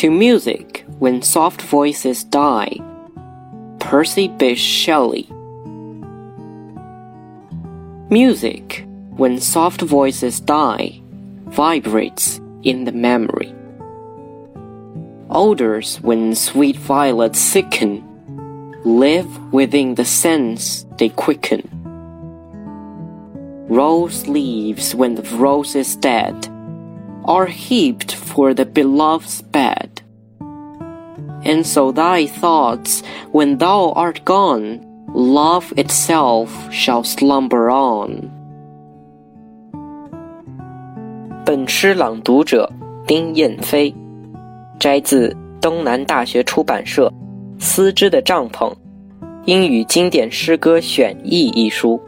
To music when soft voices die. Percy Bysshe Shelley. Music, when soft voices die, vibrates in the memory. Odors, when sweet violets sicken, live within the sense they quicken. Rose leaves, when the rose is dead, are heaped for the beloved's bed. And so thy thoughts, when thou art gone, love itself shall slumber on. 本诗朗读者丁雁飞，摘自东南大学出版社《丝织的帐篷：英语经典诗歌选译》一书。